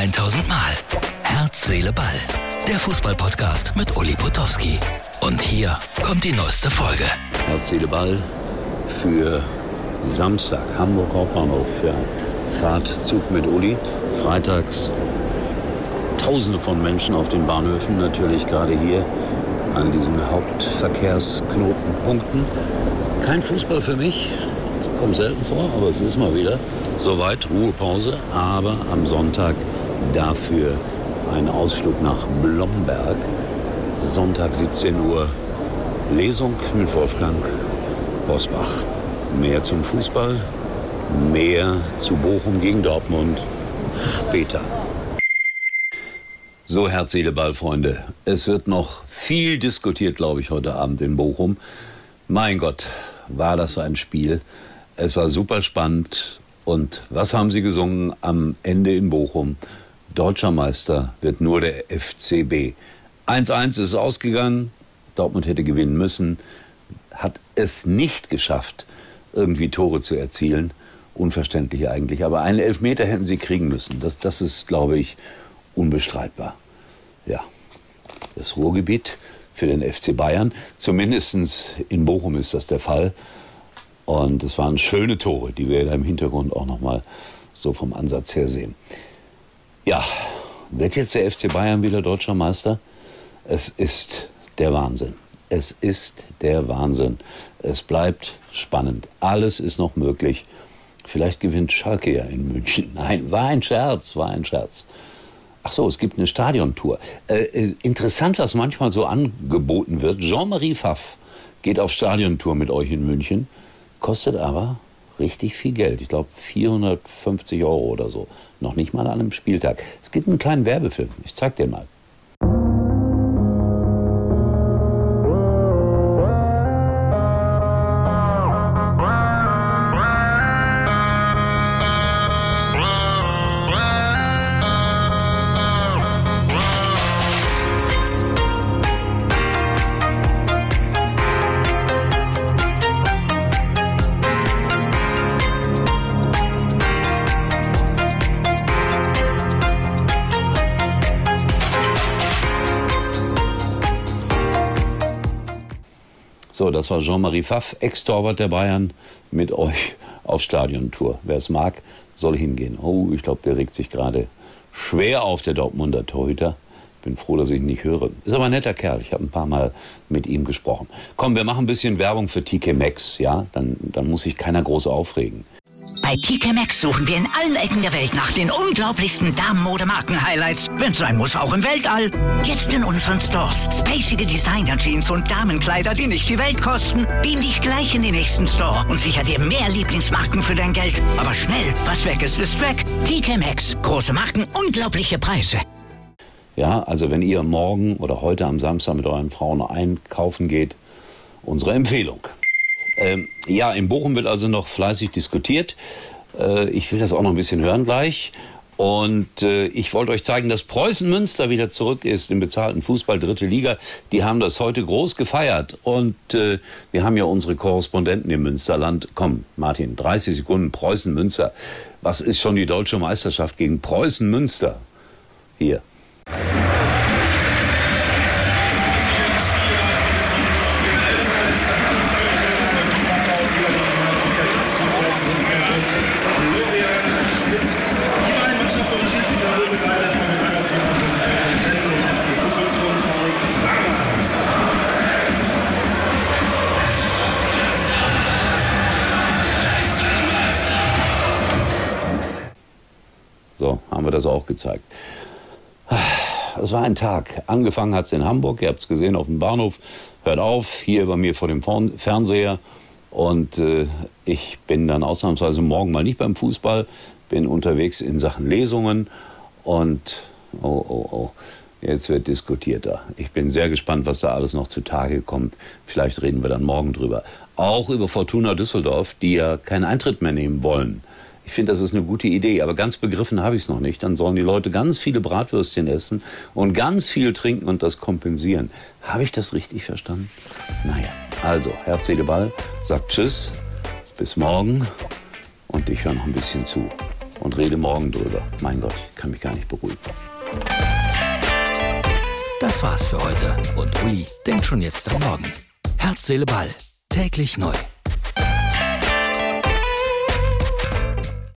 1000 Mal. Herz, Seele, Ball. Der Fußballpodcast mit Uli Potowski. Und hier kommt die neueste Folge. Herz, Seele, Ball für Samstag, Hamburg Hauptbahnhof für Fahrtzug mit Uli. Freitags Tausende von Menschen auf den Bahnhöfen, natürlich gerade hier an diesen Hauptverkehrsknotenpunkten. Kein Fußball für mich, kommt selten vor, aber es ist mal wieder soweit, Ruhepause. Aber am Sonntag dafür ein Ausflug nach Blomberg. Sonntag 17 Uhr Lesung mit Wolfgang Bosbach. Mehr zum Fußball, mehr zu Bochum gegen Dortmund später. So, Herz, Seele, Ball, Freunde. Es wird noch viel diskutiert, glaube ich, heute Abend in Bochum. Mein Gott, war das ein Spiel. Es war super spannend. Und was haben sie gesungen am Ende in Bochum? Deutscher Meister wird nur der FCB. 1-1 ist ausgegangen. Dortmund hätte gewinnen müssen. Hat es nicht geschafft, irgendwie Tore zu erzielen. Unverständlich eigentlich. Aber einen Elfmeter hätten sie kriegen müssen. Das, das ist, glaube ich, unbestreitbar. Ja, das Ruhrgebiet für den FC Bayern. Zumindest in Bochum ist das der Fall. Und es waren schöne Tore, die wir da im Hintergrund auch nochmal so vom Ansatz her sehen. Ja, wird jetzt der FC Bayern wieder deutscher Meister? Es ist der Wahnsinn. Es ist der Wahnsinn. Es bleibt spannend. Alles ist noch möglich. Vielleicht gewinnt Schalke ja in München. Nein, war ein Scherz, war ein Scherz. Ach so, es gibt eine Stadiontour. Äh, äh, interessant, was manchmal so angeboten wird. Jean-Marie Pfaff geht auf Stadiontour mit euch in München, kostet aber richtig viel Geld. Ich glaube 450 Euro oder so. Noch nicht mal an einem Spieltag. Es gibt einen kleinen Werbefilm. Ich zeig dir mal. So, das war Jean-Marie Pfaff, Ex-Torwart der Bayern, mit euch auf Stadiontour. Wer es mag, soll hingehen. Oh, ich glaube, der regt sich gerade schwer auf, der Dortmunder Torhüter. Bin froh, dass ich ihn nicht höre. Ist aber ein netter Kerl. Ich habe ein paar Mal mit ihm gesprochen. Komm, wir machen ein bisschen Werbung für TK Maxx, ja? Dann, dann muss sich keiner groß aufregen. Bei TK Maxx suchen wir in allen Ecken der Welt nach den unglaublichsten Damenmode-Marken-Highlights. Wenn sein muss, auch im Weltall. Jetzt in unseren Stores. Spacige Designer-Jeans und Damenkleider, die nicht die Welt kosten. Beam dich gleich in den nächsten Store und sicher dir mehr Lieblingsmarken für dein Geld. Aber schnell, was weg ist, ist weg. TK Maxx. Große Marken, unglaubliche Preise. Ja, also wenn ihr morgen oder heute am Samstag mit euren Frauen einkaufen geht, unsere Empfehlung. Ähm, ja, in Bochum wird also noch fleißig diskutiert. Äh, ich will das auch noch ein bisschen hören gleich. Und äh, ich wollte euch zeigen, dass Preußen Münster wieder zurück ist im bezahlten Fußball, dritte Liga. Die haben das heute groß gefeiert. Und äh, wir haben ja unsere Korrespondenten im Münsterland. Komm, Martin, 30 Sekunden Preußen Münster. Was ist schon die deutsche Meisterschaft gegen Preußen Münster? Hier. So haben wir das auch gezeigt. Es war ein Tag. Angefangen hat es in Hamburg, ihr habt es gesehen auf dem Bahnhof. Hört auf, hier bei mir vor dem Fernseher. Und äh, ich bin dann ausnahmsweise morgen mal nicht beim Fußball, bin unterwegs in Sachen Lesungen und oh, oh, oh, jetzt wird diskutiert da. Ich bin sehr gespannt, was da alles noch zutage kommt. Vielleicht reden wir dann morgen drüber. Auch über Fortuna Düsseldorf, die ja keinen Eintritt mehr nehmen wollen. Ich finde, das ist eine gute Idee, aber ganz begriffen habe ich es noch nicht. Dann sollen die Leute ganz viele Bratwürstchen essen und ganz viel trinken und das kompensieren. Habe ich das richtig verstanden? Naja, also, Herz, Ball sagt Tschüss, bis morgen und ich höre noch ein bisschen zu. und rede morgen drüber. Mein Gott, ich kann mich gar nicht beruhigen. Das war's für heute und Uli denkt schon jetzt am Morgen. Herz, Seele, Ball. Täglich neu.